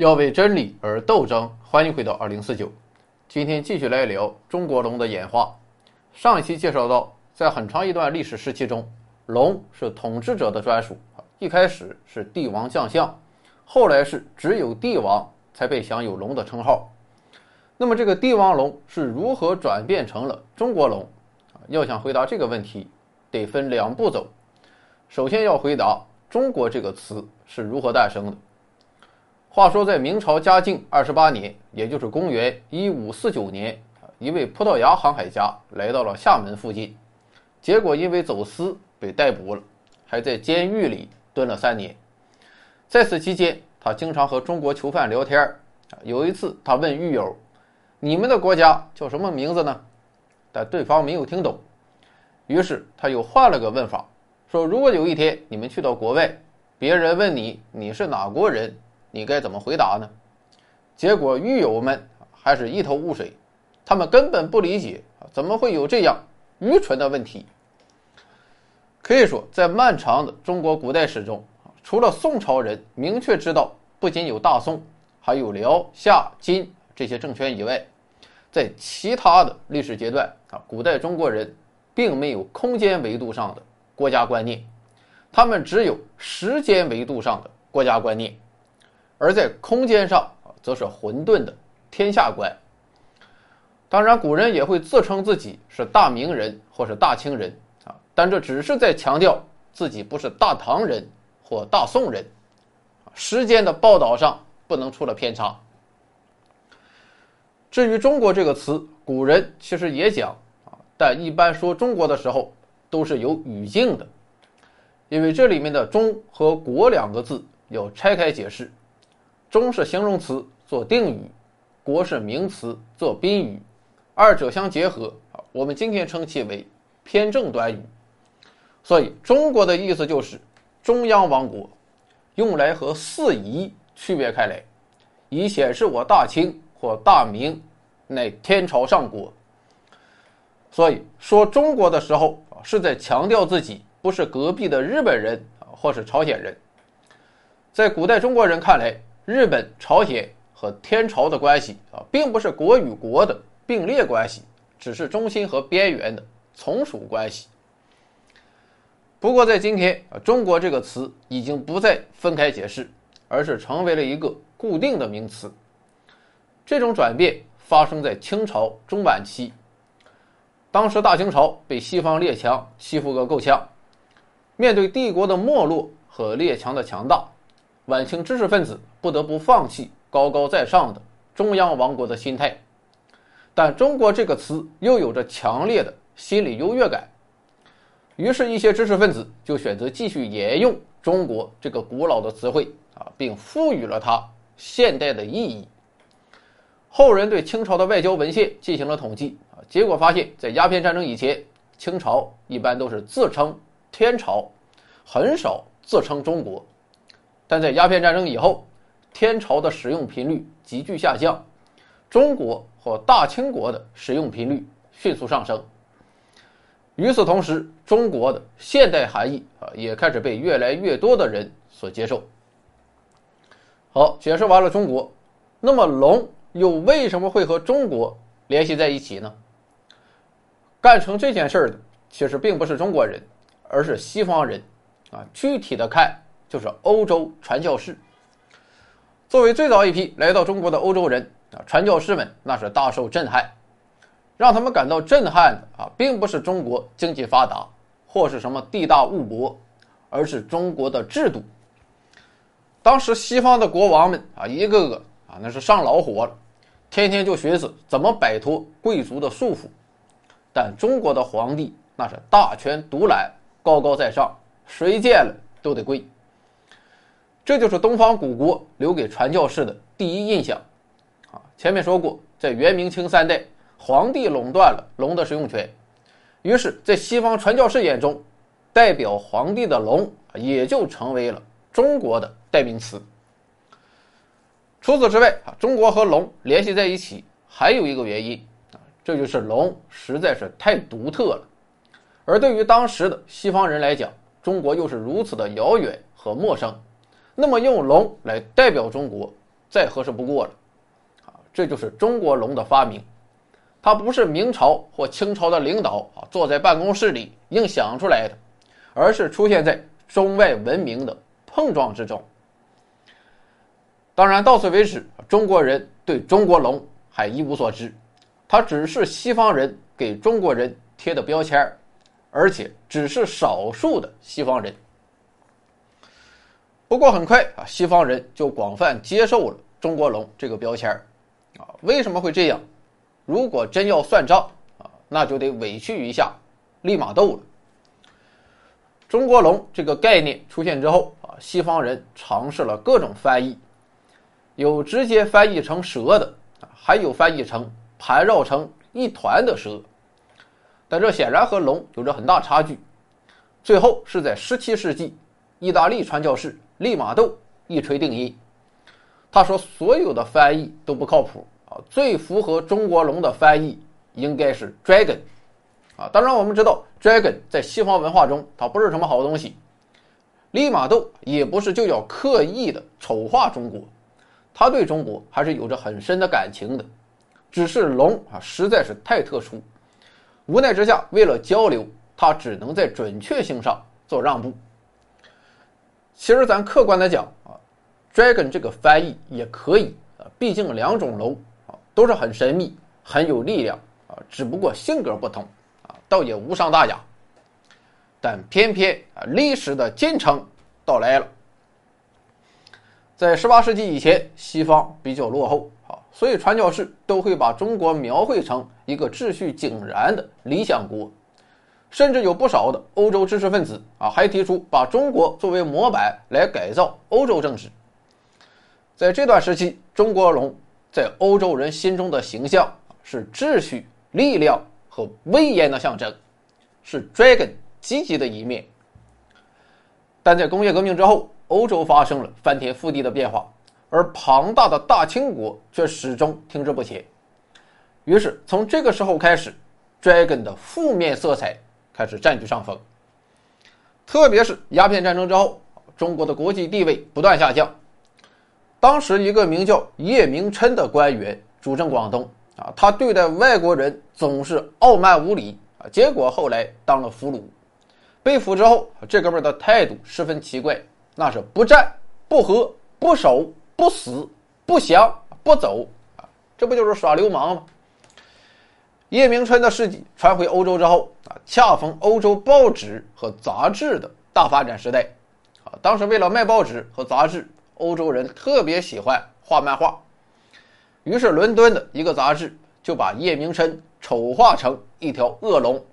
要为真理而斗争。欢迎回到二零四九，今天继续来聊中国龙的演化。上一期介绍到，在很长一段历史时期中，龙是统治者的专属。一开始是帝王将相，后来是只有帝王才被享有龙的称号。那么这个帝王龙是如何转变成了中国龙？要想回答这个问题，得分两步走。首先要回答“中国”这个词是如何诞生的。话说，在明朝嘉靖二十八年，也就是公元一五四九年，一位葡萄牙航海家来到了厦门附近，结果因为走私被逮捕了，还在监狱里蹲了三年。在此期间，他经常和中国囚犯聊天有一次，他问狱友。你们的国家叫什么名字呢？但对方没有听懂，于是他又换了个问法，说：“如果有一天你们去到国外，别人问你你是哪国人，你该怎么回答呢？”结果狱友们还是一头雾水，他们根本不理解怎么会有这样愚蠢的问题。可以说，在漫长的中国古代史中，除了宋朝人明确知道不仅有大宋，还有辽、夏、金这些政权以外，在其他的历史阶段啊，古代中国人并没有空间维度上的国家观念，他们只有时间维度上的国家观念，而在空间上，则是混沌的天下观。当然，古人也会自称自己是大明人或是大清人啊，但这只是在强调自己不是大唐人或大宋人，时间的报道上不能出了偏差。至于“中国”这个词，古人其实也讲啊，但一般说中国的时候都是有语境的，因为这里面的“中”和“国”两个字要拆开解释，“中”是形容词做定语，“国”是名词做宾语，二者相结合啊，我们今天称其为偏正短语。所以“中国”的意思就是中央王国，用来和四夷区别开来，以显示我大清。或大明乃天朝上国，所以说中国的时候啊，是在强调自己不是隔壁的日本人啊，或是朝鲜人。在古代中国人看来，日本、朝鲜和天朝的关系啊，并不是国与国的并列关系，只是中心和边缘的从属关系。不过在今天啊，中国这个词已经不再分开解释，而是成为了一个固定的名词。这种转变发生在清朝中晚期，当时大清朝被西方列强欺负个够呛，面对帝国的没落和列强的强大，晚清知识分子不得不放弃高高在上的中央王国的心态，但“中国”这个词又有着强烈的心理优越感，于是，一些知识分子就选择继续沿用“中国”这个古老的词汇啊，并赋予了它现代的意义。后人对清朝的外交文献进行了统计啊，结果发现，在鸦片战争以前，清朝一般都是自称天朝，很少自称中国；但在鸦片战争以后，天朝的使用频率急剧下降，中国或大清国的使用频率迅速上升。与此同时，中国的现代含义啊，也开始被越来越多的人所接受。好，解释完了中国，那么龙。又为什么会和中国联系在一起呢？干成这件事儿的其实并不是中国人，而是西方人，啊，具体的看就是欧洲传教士。作为最早一批来到中国的欧洲人啊，传教士们那是大受震撼，让他们感到震撼的啊，并不是中国经济发达或是什么地大物博，而是中国的制度。当时西方的国王们啊，一个个。啊，那是上老火了，天天就寻思怎么摆脱贵族的束缚。但中国的皇帝那是大权独揽，高高在上，谁见了都得跪。这就是东方古国留给传教士的第一印象。啊，前面说过，在元明清三代，皇帝垄断了龙的使用权，于是，在西方传教士眼中，代表皇帝的龙也就成为了中国的代名词。除此之外啊，中国和龙联系在一起还有一个原因啊，这就是龙实在是太独特了。而对于当时的西方人来讲，中国又是如此的遥远和陌生，那么用龙来代表中国，再合适不过了。啊，这就是中国龙的发明，它不是明朝或清朝的领导啊坐在办公室里硬想出来的，而是出现在中外文明的碰撞之中。当然，到此为止，中国人对中国龙还一无所知，它只是西方人给中国人贴的标签。而且只是少数的西方人。不过很快啊，西方人就广泛接受了中国龙这个标签，啊，为什么会这样？如果真要算账啊，那就得委屈一下利玛窦了。中国龙这个概念出现之后啊，西方人尝试了各种翻译，有直接翻译成蛇的，还有翻译成盘绕成一团的蛇。但这显然和龙有着很大差距。最后是在17世纪，意大利传教士利玛窦一锤定音。他说：“所有的翻译都不靠谱啊，最符合中国龙的翻译应该是 dragon。”啊，当然我们知道 dragon 在西方文化中它不是什么好东西。利玛窦也不是就要刻意的丑化中国，他对中国还是有着很深的感情的，只是龙啊实在是太特殊。无奈之下，为了交流，他只能在准确性上做让步。其实，咱客观的讲啊，dragon 这个翻译也可以啊，毕竟两种龙啊都是很神秘、很有力量啊，只不过性格不同啊，倒也无伤大雅。但偏偏啊，历史的进程到来了。在18世纪以前，西方比较落后啊。所以，传教士都会把中国描绘成一个秩序井然的理想国，甚至有不少的欧洲知识分子啊，还提出把中国作为模板来改造欧洲政治。在这段时期，中国龙在欧洲人心中的形象是秩序、力量和威严的象征，是 dragon 积极的一面。但在工业革命之后，欧洲发生了翻天覆地的变化。而庞大的大清国却始终停滞不前。于是，从这个时候开始，dragon 的负面色彩开始占据上风。特别是鸦片战争之后，中国的国际地位不断下降。当时，一个名叫叶明琛的官员主政广东，啊，他对待外国人总是傲慢无礼，啊，结果后来当了俘虏。被俘之后，这哥们的态度十分奇怪，那是不战不和不守。不死不降不走啊，这不就是耍流氓吗？叶明琛的事迹传回欧洲之后啊，恰逢欧洲报纸和杂志的大发展时代啊。当时为了卖报纸和杂志，欧洲人特别喜欢画漫画，于是伦敦的一个杂志就把叶明琛丑化成一条恶龙，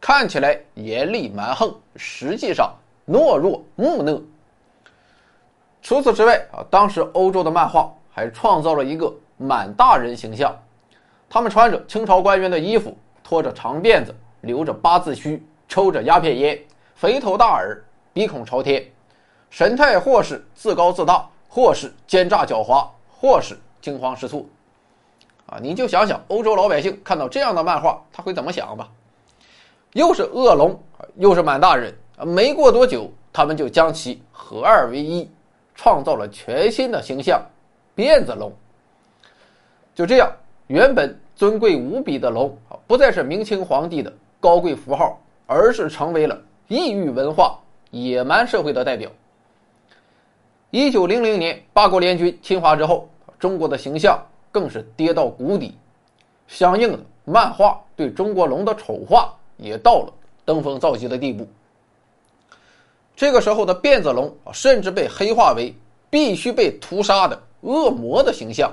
看起来严厉蛮横，实际上懦弱木讷。除此之外啊，当时欧洲的漫画还创造了一个满大人形象，他们穿着清朝官员的衣服，拖着长辫子，留着八字须，抽着鸦片烟，肥头大耳，鼻孔朝天，神态或是自高自大，或是奸诈狡猾，或是惊慌失措。啊，你就想想欧洲老百姓看到这样的漫画，他会怎么想吧？又是恶龙，又是满大人！没过多久，他们就将其合二为一。创造了全新的形象，辫子龙。就这样，原本尊贵无比的龙啊，不再是明清皇帝的高贵符号，而是成为了异域文化、野蛮社会的代表。一九零零年，八国联军侵华之后，中国的形象更是跌到谷底，相应的，漫画对中国龙的丑化也到了登峰造极的地步。这个时候的辫子龙，甚至被黑化为必须被屠杀的恶魔的形象。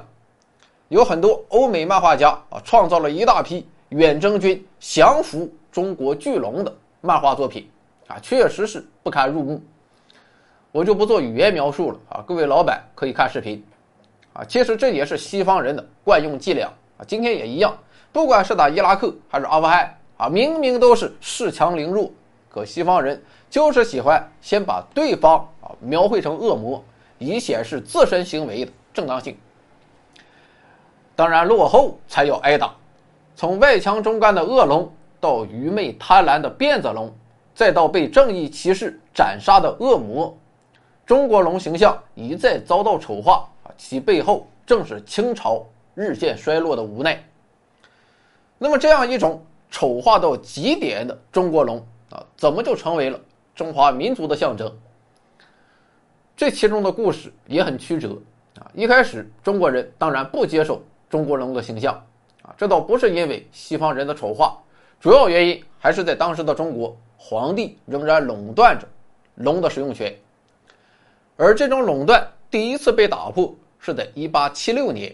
有很多欧美漫画家啊，创造了一大批远征军降服中国巨龙的漫画作品啊，确实是不堪入目。我就不做语言描述了啊，各位老板可以看视频啊。其实这也是西方人的惯用伎俩啊，今天也一样，不管是打伊拉克还是阿富汗啊，明明都是恃强凌弱。可西方人就是喜欢先把对方啊描绘成恶魔，以显示自身行为的正当性。当然，落后才要挨打。从外强中干的恶龙，到愚昧贪婪的辫子龙，再到被正义骑士斩杀的恶魔，中国龙形象一再遭到丑化啊，其背后正是清朝日渐衰落的无奈。那么，这样一种丑化到极点的中国龙啊，怎么就成为了中华民族的象征？这其中的故事也很曲折啊。一开始，中国人当然不接受中国龙的形象啊，这倒不是因为西方人的丑化，主要原因还是在当时的中国，皇帝仍然垄断着龙的使用权。而这种垄断第一次被打破是在1876年，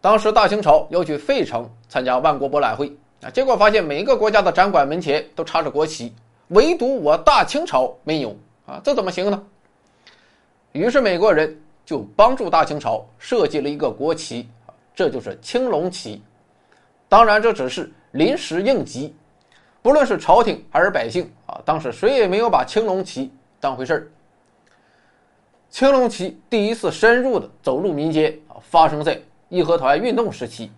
当时大清朝要去费城参加万国博览会啊，结果发现每一个国家的展馆门前都插着国旗，唯独我大清朝没有啊，这怎么行呢？于是美国人就帮助大清朝设计了一个国旗，这就是青龙旗。当然，这只是临时应急，不论是朝廷还是百姓啊，当时谁也没有把青龙旗当回事儿。青龙旗第一次深入的走入民间啊，发生在义和团运动时期。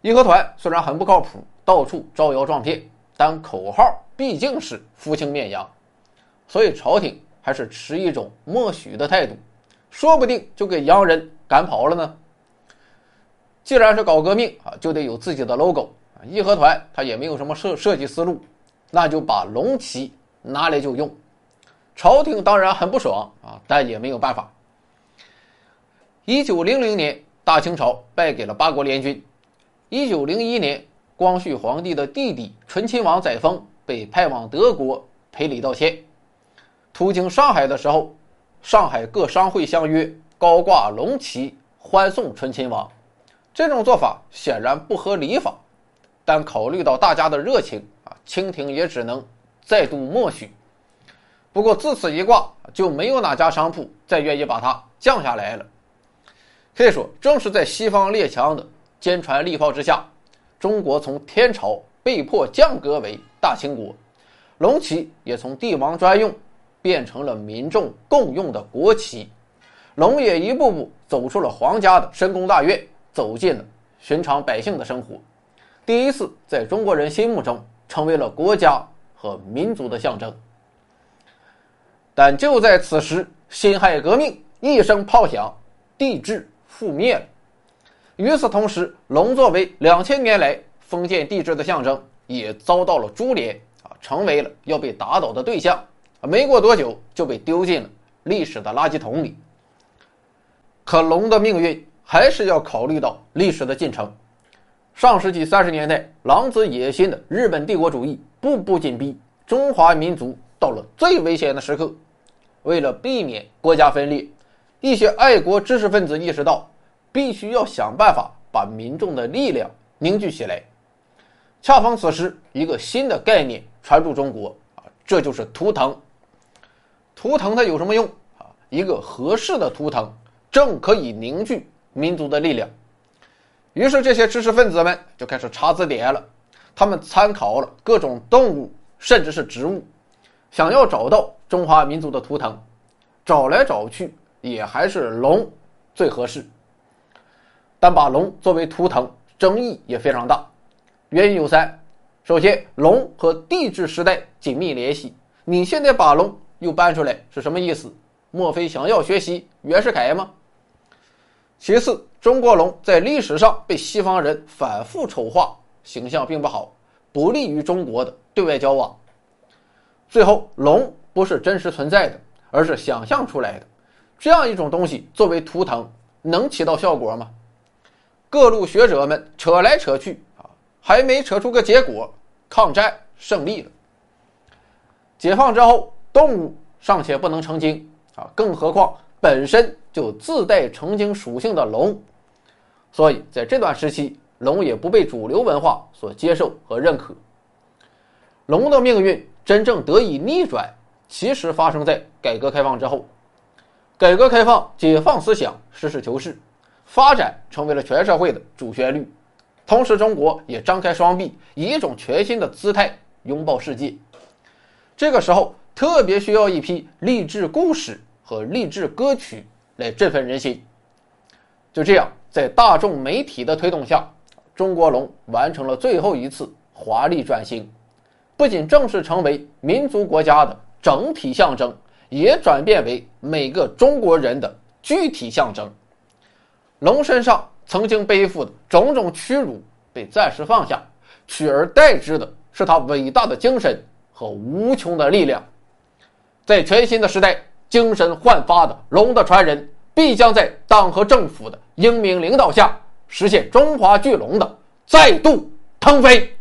义和团虽然很不靠谱，到处招摇撞骗，但口号毕竟是扶清灭洋，所以朝廷。还是持一种默许的态度，说不定就给洋人赶跑了呢。既然是搞革命啊，就得有自己的 logo 啊。义和团他也没有什么设设计思路，那就把龙旗拿来就用。朝廷当然很不爽啊，但也没有办法。一九零零年，大清朝败给了八国联军。一九零一年，光绪皇帝的弟弟醇亲王载沣被派往德国赔礼道歉。途经上海的时候，上海各商会相约高挂龙旗欢送醇亲王。这种做法显然不合礼法，但考虑到大家的热情啊，清廷也只能再度默许。不过自此一挂，就没有哪家商铺再愿意把它降下来了。可以说，正是在西方列强的坚船利炮之下，中国从天朝被迫降格为大清国，龙旗也从帝王专用。变成了民众共用的国旗，龙也一步步走出了皇家的深宫大院，走进了寻常百姓的生活，第一次在中国人心目中成为了国家和民族的象征。但就在此时，辛亥革命一声炮响，帝制覆灭了。与此同时，龙作为两千年来封建帝制的象征，也遭到了株连啊，成为了要被打倒的对象。没过多久就被丢进了历史的垃圾桶里。可龙的命运还是要考虑到历史的进程。上世纪三十年代，狼子野心的日本帝国主义步步紧逼中华民族，到了最危险的时刻。为了避免国家分裂，一些爱国知识分子意识到，必须要想办法把民众的力量凝聚起来。恰逢此时，一个新的概念传入中国啊，这就是图腾。图腾它有什么用啊？一个合适的图腾正可以凝聚民族的力量。于是这些知识分子们就开始查字典了，他们参考了各种动物，甚至是植物，想要找到中华民族的图腾。找来找去，也还是龙最合适。但把龙作为图腾，争议也非常大。原因有三：首先，龙和帝制时代紧密联系，你现在把龙。又搬出来是什么意思？莫非想要学习袁世凯吗？其次，中国龙在历史上被西方人反复丑化，形象并不好，不利于中国的对外交往。最后，龙不是真实存在的，而是想象出来的，这样一种东西作为图腾能起到效果吗？各路学者们扯来扯去啊，还没扯出个结果，抗战胜利了。解放之后。动物尚且不能成精啊，更何况本身就自带成精属性的龙，所以在这段时期，龙也不被主流文化所接受和认可。龙的命运真正得以逆转，其实发生在改革开放之后。改革开放，解放思想，实事求是，发展成为了全社会的主旋律。同时，中国也张开双臂，以一种全新的姿态拥抱世界。这个时候。特别需要一批励志故事和励志歌曲来振奋人心。就这样，在大众媒体的推动下，中国龙完成了最后一次华丽转型，不仅正式成为民族国家的整体象征，也转变为每个中国人的具体象征。龙身上曾经背负的种种屈辱被暂时放下，取而代之的是他伟大的精神和无穷的力量。在全新的时代，精神焕发的龙的传人必将在党和政府的英明领导下，实现中华巨龙的再度腾飞。